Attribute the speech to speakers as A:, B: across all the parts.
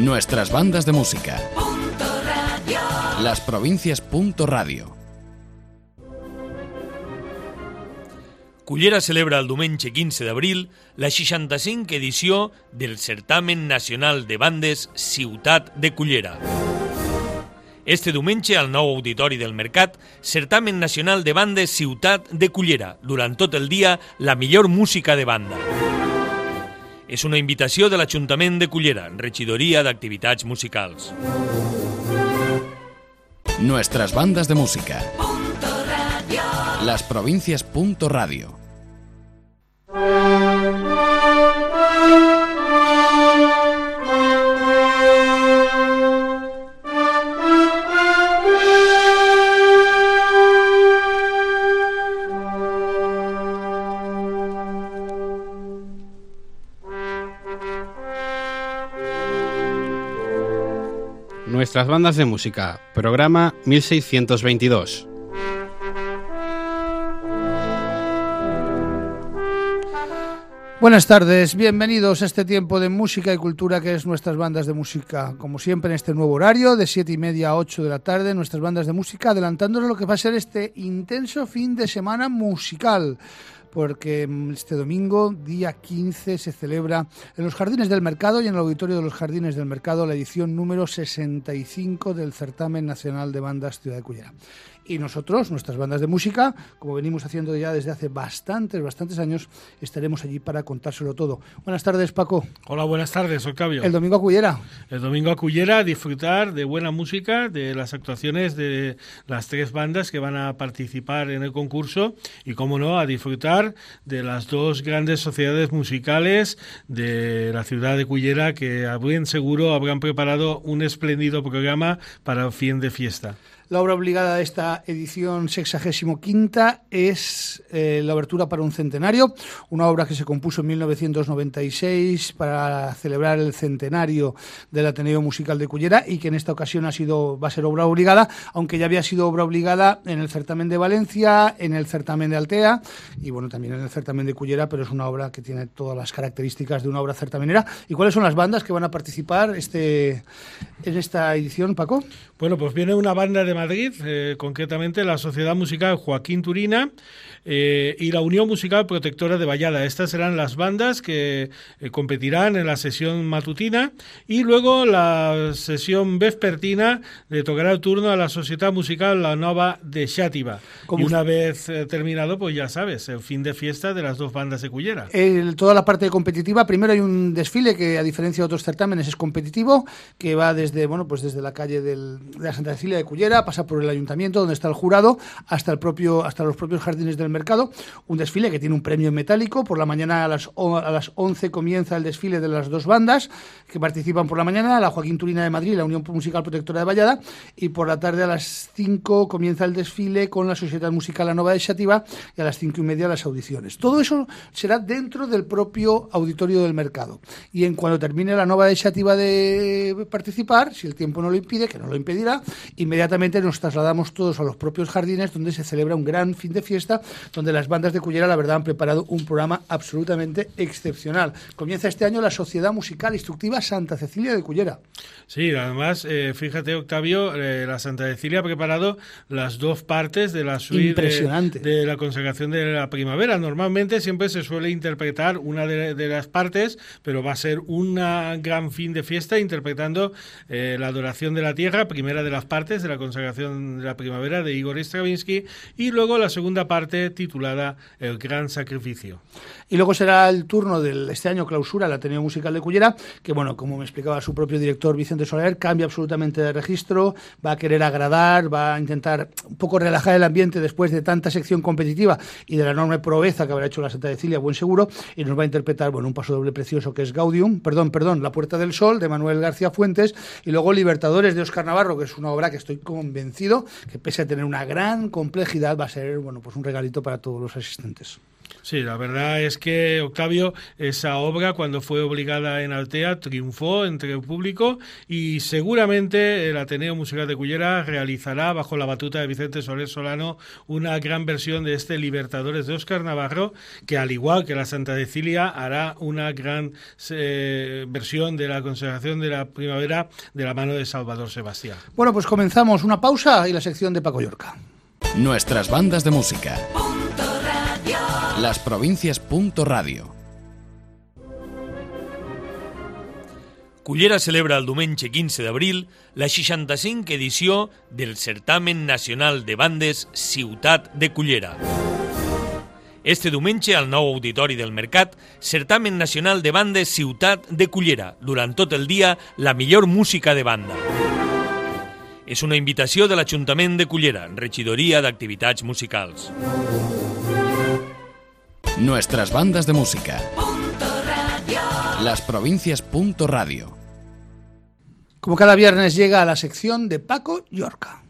A: Nuestras bandas de música. Las provincias. Radio.
B: Cullera celebra el diumenge 15 d'abril la 65 edició del Certamen Nacional de Bandes Ciutat de Cullera. Este diumenge al nou auditori del Mercat, Certamen Nacional de Bandes Ciutat de Cullera, durant tot el dia la millor música de banda. És una invitació de l'Ajuntament de Cullera, regidoria d'activitats musicals.
A: Nuestras bandas de música. Las provincias. Radio.
C: Nuestras bandas de música, programa 1622.
D: Buenas tardes, bienvenidos a este tiempo de música y cultura que es nuestras bandas de música. Como siempre en este nuevo horario, de 7 y media a 8 de la tarde, nuestras bandas de música, adelantándonos lo que va a ser este intenso fin de semana musical porque mm, este domingo, día 15, se celebra en los Jardines del Mercado y en el Auditorio de los Jardines del Mercado la edición número 65 del Certamen Nacional de Bandas Ciudad de Cullera y nosotros, nuestras bandas de música, como venimos haciendo ya desde hace bastantes, bastantes años, estaremos allí para contárselo todo. Buenas tardes, Paco.
E: Hola, buenas tardes, Octavio.
D: El domingo a Cullera.
E: El domingo a Cullera, disfrutar de buena música, de las actuaciones de las tres bandas que van a participar en el concurso y, como no, a disfrutar de las dos grandes sociedades musicales de la ciudad de Cullera que, a buen seguro, habrán preparado un espléndido programa para el fin de fiesta.
D: La obra obligada de esta edición 65 es eh, La Obertura para un Centenario, una obra que se compuso en 1996 para celebrar el centenario del Ateneo Musical de Cullera y que en esta ocasión ha sido, va a ser obra obligada, aunque ya había sido obra obligada en el certamen de Valencia, en el certamen de Altea y bueno, también en el certamen de Cullera, pero es una obra que tiene todas las características de una obra certamenera. ¿Y cuáles son las bandas que van a participar este, en esta edición, Paco?
E: Bueno, pues viene una banda de Madrid, eh, concretamente la Sociedad Musical Joaquín Turina, eh, y la Unión Musical Protectora de Vallada. Estas serán las bandas que eh, competirán en la sesión matutina y luego la sesión vespertina le tocará el turno a la Sociedad Musical La Nova de Xátiva. Y una vez terminado, pues ya sabes, el fin de fiesta de las dos bandas de Cullera.
D: toda la parte competitiva, primero hay un desfile que a diferencia de otros certámenes es competitivo, que va desde, bueno, pues desde la calle del, de la Santa Cecilia de Cullera, pasa por el ayuntamiento donde está el jurado, hasta el propio, hasta los propios jardines del mercado. Un desfile que tiene un premio metálico. Por la mañana a las, a las 11 comienza el desfile de las dos bandas que participan por la mañana, la Joaquín Turina de Madrid la Unión Musical Protectora de Vallada. Y por la tarde a las 5 comienza el desfile con la Sociedad Musical La Nova de Xativa y a las 5 y media las audiciones. Todo eso será dentro del propio auditorio del mercado. Y en cuando termine la Nova de Xativa de participar, si el tiempo no lo impide, que no lo impedirá, inmediatamente nos trasladamos todos a los propios jardines donde se celebra un gran fin de fiesta donde las bandas de Cullera, la verdad, han preparado un programa absolutamente excepcional. Comienza este año la Sociedad Musical Instructiva Santa Cecilia de Cullera.
E: Sí, además, eh, fíjate, Octavio, eh, la Santa Cecilia ha preparado las dos partes de la suite de, la consagración de la primavera. Normalmente siempre se suele interpretar una de, las partes, pero va a ser un gran fin de fiesta interpretando eh, la adoración de la tierra, primera de las partes de la consagración de la primavera de Igor Stravinsky y luego la segunda parte titulada El gran sacrificio.
D: Y luego será el turno de este año clausura el Ateneo Musical de Cullera, que bueno, como me explicaba su propio director Vicente Soler, cambia absolutamente de registro, va a querer agradar, va a intentar un poco relajar el ambiente después de tanta sección competitiva y de la enorme proeza que habrá hecho la Santa Cecilia, buen seguro, y nos va a interpretar bueno, un paso doble precioso que es Gaudium, perdón, perdón, La Puerta del Sol de Manuel García Fuentes y luego Libertadores de Oscar Navarro, que es una obra que estoy convencido que pese a tener una gran complejidad va a ser bueno, pues un regalito para todos los asistentes.
E: Sí, la verdad es que Octavio, esa obra cuando fue obligada en Altea triunfó entre el público y seguramente el Ateneo Musical de Cullera realizará bajo la batuta de Vicente Soler Solano una gran versión de este Libertadores de Óscar Navarro que al igual que la Santa Cecilia hará una gran eh, versión de la consagración de la primavera de la mano de Salvador Sebastián.
D: Bueno, pues comenzamos una pausa y la sección de Paco Yorca.
A: Nuestras bandas de música. Las provincias. Radio.
B: Cullera celebra el diumenge 15 d'abril la 65 edició del Certamen Nacional de Bandes Ciutat de Cullera. Este diumenge, al nou auditori del Mercat, Certamen Nacional de Bandes Ciutat de Cullera, durant tot el dia la millor música de banda. És una invitació de l'Ajuntament de Cullera, regidoria d'activitats musicals.
A: Nuestras bandas de música. Las provincias. Radio.
D: Como cada viernes llega a la sección de Paco Yorca.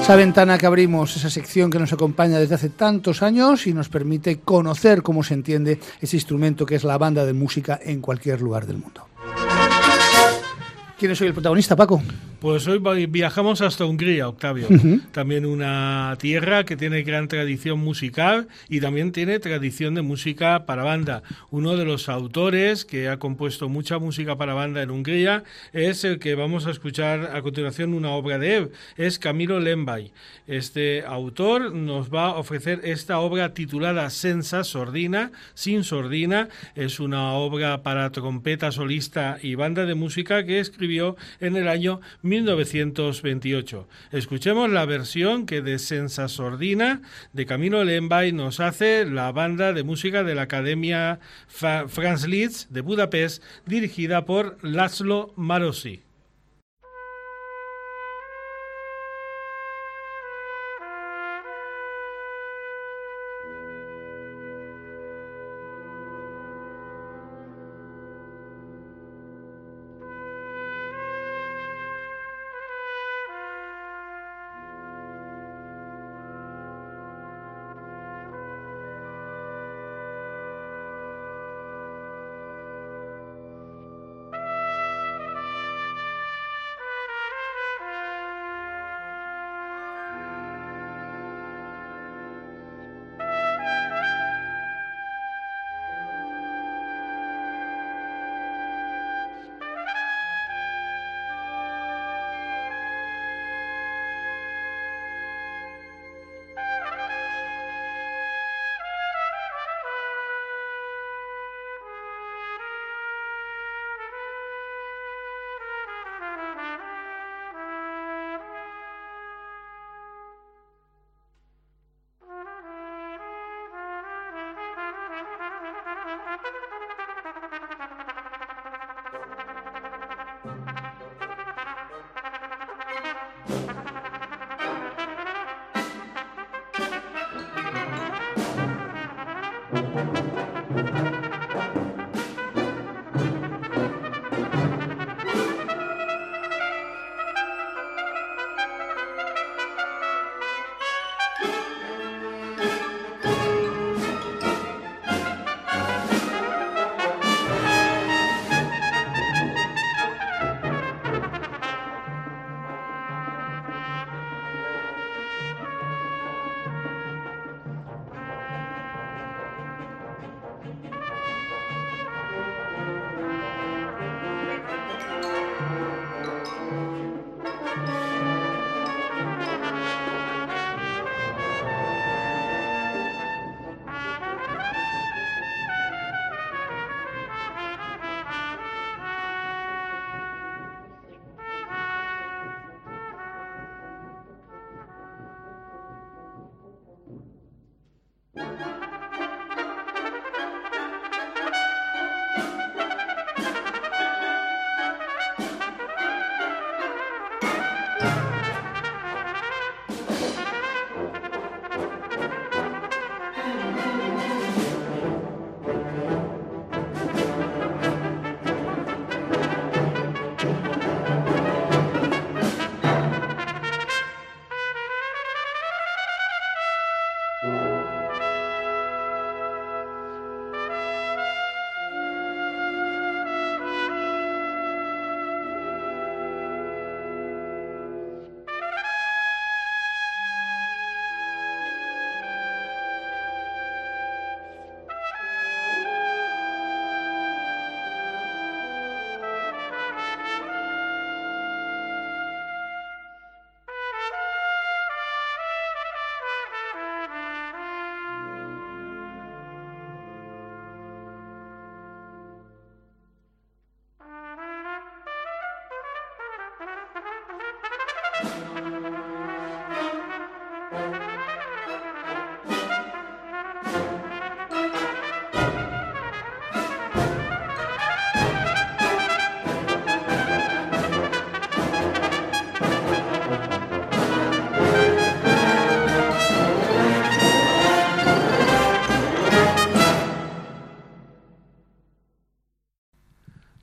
D: Esa ventana que abrimos, esa sección que nos acompaña desde hace tantos años y nos permite conocer cómo se entiende ese instrumento que es la banda de música en cualquier lugar del mundo. ¿Quién es hoy el protagonista, Paco?
E: Pues hoy viajamos hasta Hungría, Octavio. También una tierra que tiene gran tradición musical y también tiene tradición de música para banda. Uno de los autores que ha compuesto mucha música para banda en Hungría es el que vamos a escuchar a continuación una obra de él. Es Camilo Lembay. Este autor nos va a ofrecer esta obra titulada Sensa Sordina, sin sordina. Es una obra para trompeta solista y banda de música que escribió en el año 1928. Escuchemos la versión que de Sensa Sordina de Camilo Lembay nos hace la banda de música de la Academia Franz Liszt de Budapest dirigida por Laszlo Marosi.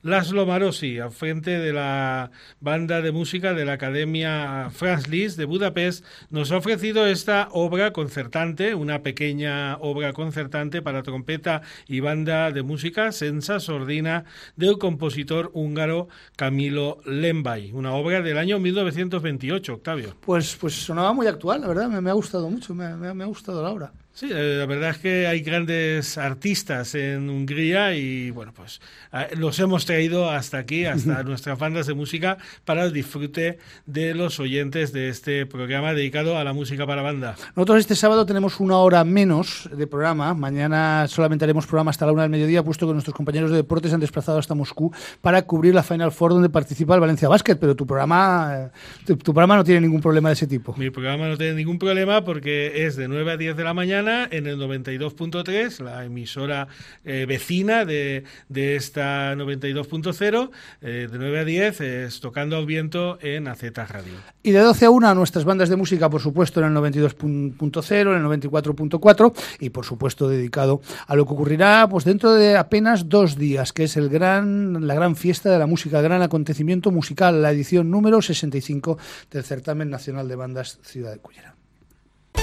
E: Laszlo Marosi, al frente de la banda de música de la Academia Franz Liszt de Budapest, nos ha ofrecido esta obra concertante, una pequeña obra concertante para trompeta y banda de música, Sensa Sordina, del compositor húngaro Camilo Lembay, una obra del año 1928, Octavio.
D: Pues, pues sonaba muy actual, la verdad, me, ha gustado mucho, me ha gustado la obra.
E: Sí, eh, la verdad es que hay grandes artistas en Hungría y bueno, pues eh, los hemos traído hasta aquí, hasta nuestras bandas de música, para el disfrute de los oyentes de este programa dedicado a la música para banda.
D: Nosotros este sábado tenemos una hora menos de programa. Mañana solamente haremos programa hasta la una del mediodía, puesto que nuestros compañeros de deportes han desplazado hasta Moscú para cubrir la Final Four donde participa el Valencia Basket. Pero tu programa, tu, tu programa no tiene ningún problema de ese tipo.
E: Mi programa no tiene ningún problema porque es de 9 a 10 de la mañana en el 92.3, la emisora eh, vecina de, de esta 92.0, eh, de 9 a 10, es Tocando al Viento en AZ Radio.
D: Y de 12 a 1 nuestras bandas de música, por supuesto, en el 92.0, en el 94.4 y, por supuesto, dedicado a lo que ocurrirá pues dentro de apenas dos días, que es el gran, la gran fiesta de la música, el gran acontecimiento musical, la edición número 65 del Certamen Nacional de Bandas Ciudad de Cullera.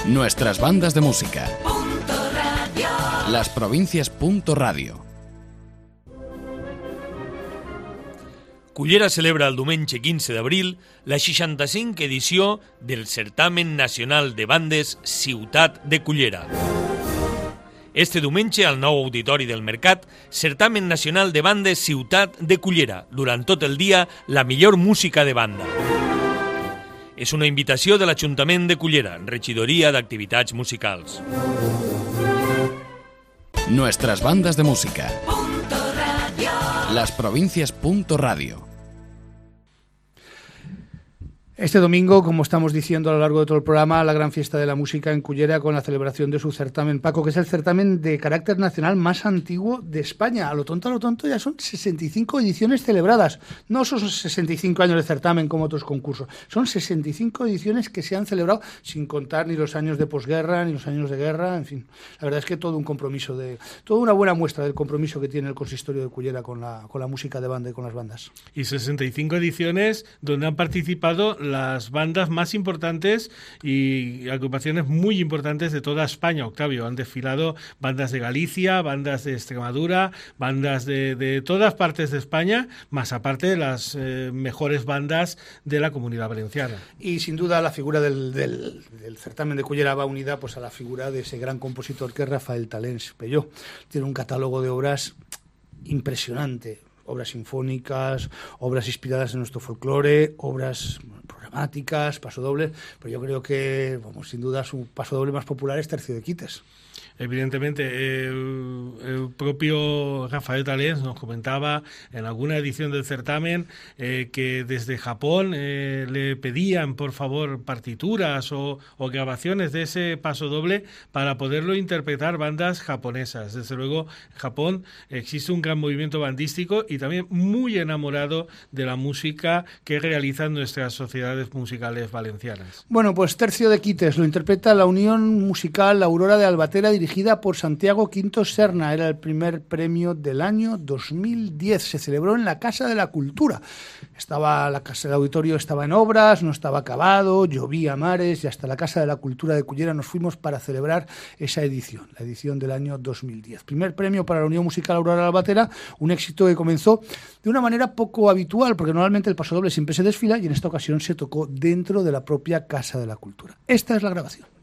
A: Nuestras bandas de música. Las provincias. Radio.
B: Cullera celebra el diumenge 15 d'abril la 65 edició del Certamen Nacional de Bandes Ciutat de Cullera. Este diumenge, al nou auditori del Mercat, Certamen Nacional de Bandes Ciutat de Cullera. Durant tot el dia, la millor música de banda. És una invitació de l'Ajuntament de Cullera, regidoria d'activitats musicals.
A: Nuestras bandas de música. Las provincias. Radio.
D: Este domingo, como estamos diciendo a lo largo de todo el programa, la gran fiesta de la música en Cullera con la celebración de su certamen, Paco, que es el certamen de carácter nacional más antiguo de España. A lo tonto, a lo tonto, ya son 65 ediciones celebradas. No son 65 años de certamen como otros concursos, son 65 ediciones que se han celebrado sin contar ni los años de posguerra, ni los años de guerra, en fin. La verdad es que todo un compromiso, de, toda una buena muestra del compromiso que tiene el consistorio de Cullera con la, con la música de banda y con las bandas.
E: Y 65 ediciones donde han participado las bandas más importantes y agrupaciones muy importantes de toda España, Octavio. Han desfilado bandas de Galicia, bandas de Extremadura, bandas de, todas partes de España, más aparte de las eh, mejores bandas de la comunidad valenciana.
D: Y sin duda la figura del, del, del, certamen de Cullera va unida pues, a la figura de ese gran compositor que es Rafael Talens Pelló. Tiene un catálogo de obras impresionante, obras sinfónicas, obras inspiradas en nuestro folclore, obras programáticas, pasodobles, pero yo creo que, sin duda, su pasodoble más popular es Tercio de Quites.
E: Evidentemente, el, propio Rafael Talens nos comentaba en alguna edición del certamen eh, que desde Japón eh, le pedían, por favor, partituras o, o, grabaciones de ese paso doble para poderlo interpretar bandas japonesas. Desde luego, en Japón existe un gran movimiento bandístico y también muy enamorado de la música que realizan nuestras sociedades musicales valencianas.
D: Bueno, pues Tercio de Quites lo interpreta la Unión Musical Aurora de Albatera dirigida por Santiago Quinto Serna. Era el primer premio del año 2010. Se celebró en la Casa de la Cultura. Estaba la casa del auditorio estaba en obras, no estaba acabado, llovía mares y hasta la Casa de la Cultura de Cullera nos fuimos para celebrar esa edición, la edición del año 2010. Primer premio para la Unión Musical Aurora Albatera, un éxito que comenzó de una manera poco habitual, porque normalmente el paso doble siempre se desfila y en esta ocasión se tocó dentro de la propia Casa de la Cultura. Esta es la grabación.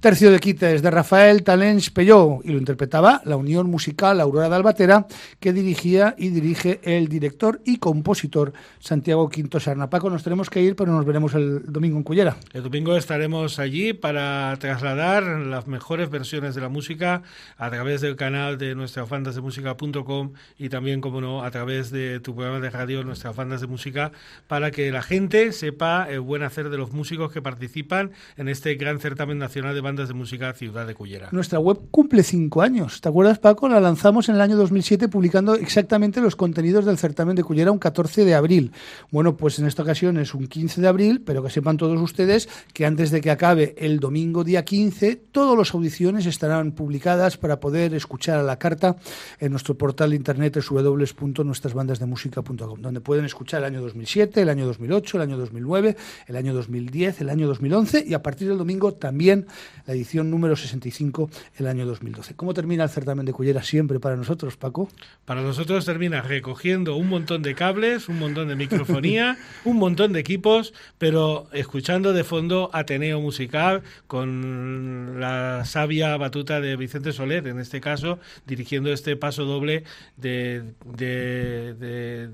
D: Tercio de quites de Rafael Talens Pelló y lo interpretaba la Unión Musical Aurora de Albatera que dirigía y dirige el director y compositor Santiago Quinto Sarnapaco. Nos tenemos que ir, pero nos veremos el domingo en Cullera.
E: El domingo estaremos allí para trasladar las mejores versiones de la música a través del canal de nuestrasbandasdemusica.com y también, como no, a través de tu programa de radio Nuestras Bandas de Música para que la gente sepa el buen hacer de los músicos que participan en este gran certamen nacional de bandas de música Ciudad de Cullera.
D: Nuestra web cumple cinco años. ¿Te acuerdas, Paco? La lanzamos en el año 2007 publicando exactamente los contenidos del certamen de Cullera un 14 de abril. Bueno, pues en esta ocasión es un 15 de abril, pero que sepan todos ustedes que antes de que acabe el domingo día 15, todas las audiciones estarán publicadas para poder escuchar a la carta en nuestro portal de internet www.nuestrasbandasdemusica.com, donde pueden escuchar el año 2007, el año 2008, el año 2009, el año 2010, el año 2011 y a partir del domingo también la edición número 65 el año 2012. ¿Cómo termina el certamen de Cullera siempre para nosotros, Paco?
E: Para nosotros termina recogiendo un montón de cables, un montón de microfonía, un montón de equipos, pero escuchando de fondo Ateneo Musical con la sabia batuta de Vicente Soler, en este caso, dirigiendo este paso doble de,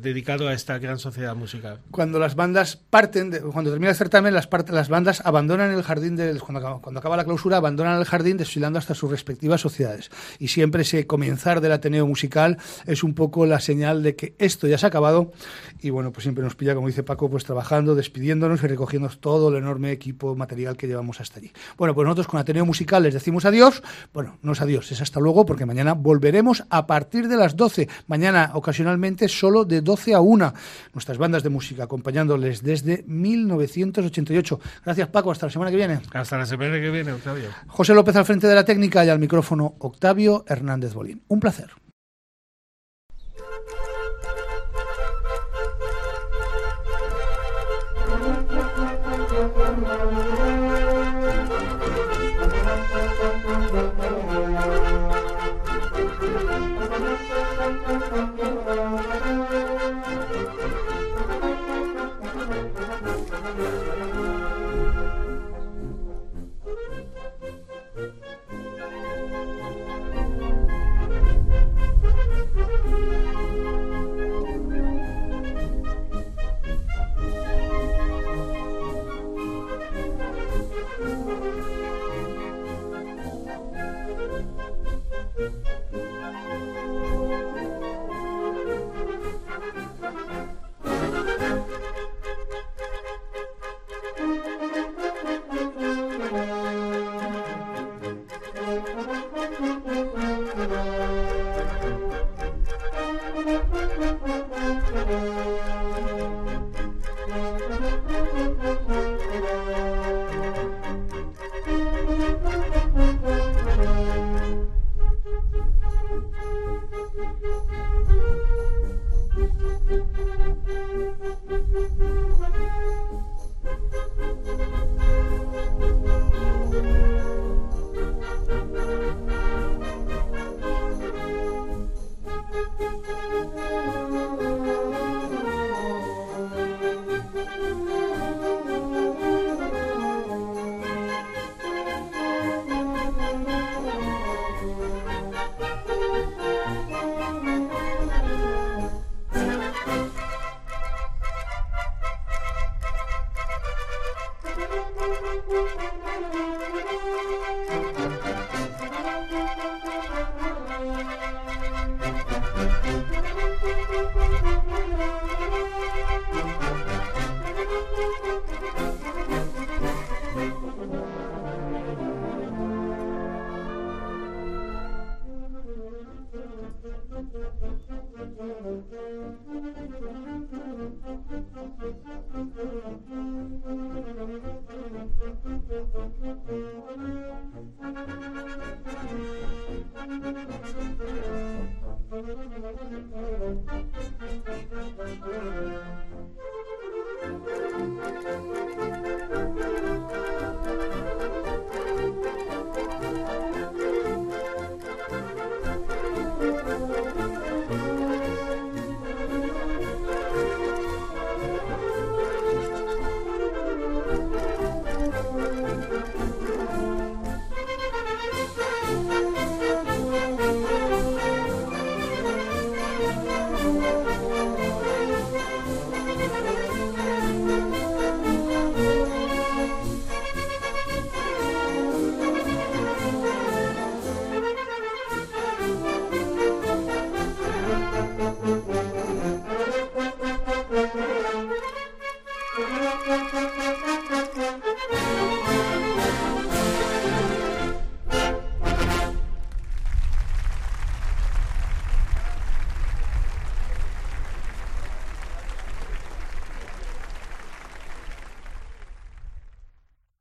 E: dedicado a esta gran sociedad musical.
D: Cuando las bandas parten, cuando termina el certamen, las, las bandas abandonan el jardín, de, cuando, cuando acaba la clausura, abandonan el jardín desfilando hasta sus respectivas sociedades. Y siempre ese comenzar del Ateneo Musical es un poco la señal de que esto ya se ha acabado y bueno, pues siempre nos pilla, como dice Paco, pues trabajando, despidiéndonos y recogiendo todo el enorme equipo material que llevamos hasta allí. Bueno, pues nosotros con Ateneo Musical les decimos adiós. Bueno, no es adiós, es hasta luego porque mañana volveremos a partir de las 12. Mañana ocasionalmente solo de 12 a 1. Nuestras bandas de música acompañándoles desde 1988. Gracias Paco, hasta la semana que viene.
E: Hasta la semana que viene,
D: José López al frente de la técnica y al micrófono Octavio Hernández Bolín. Un placer.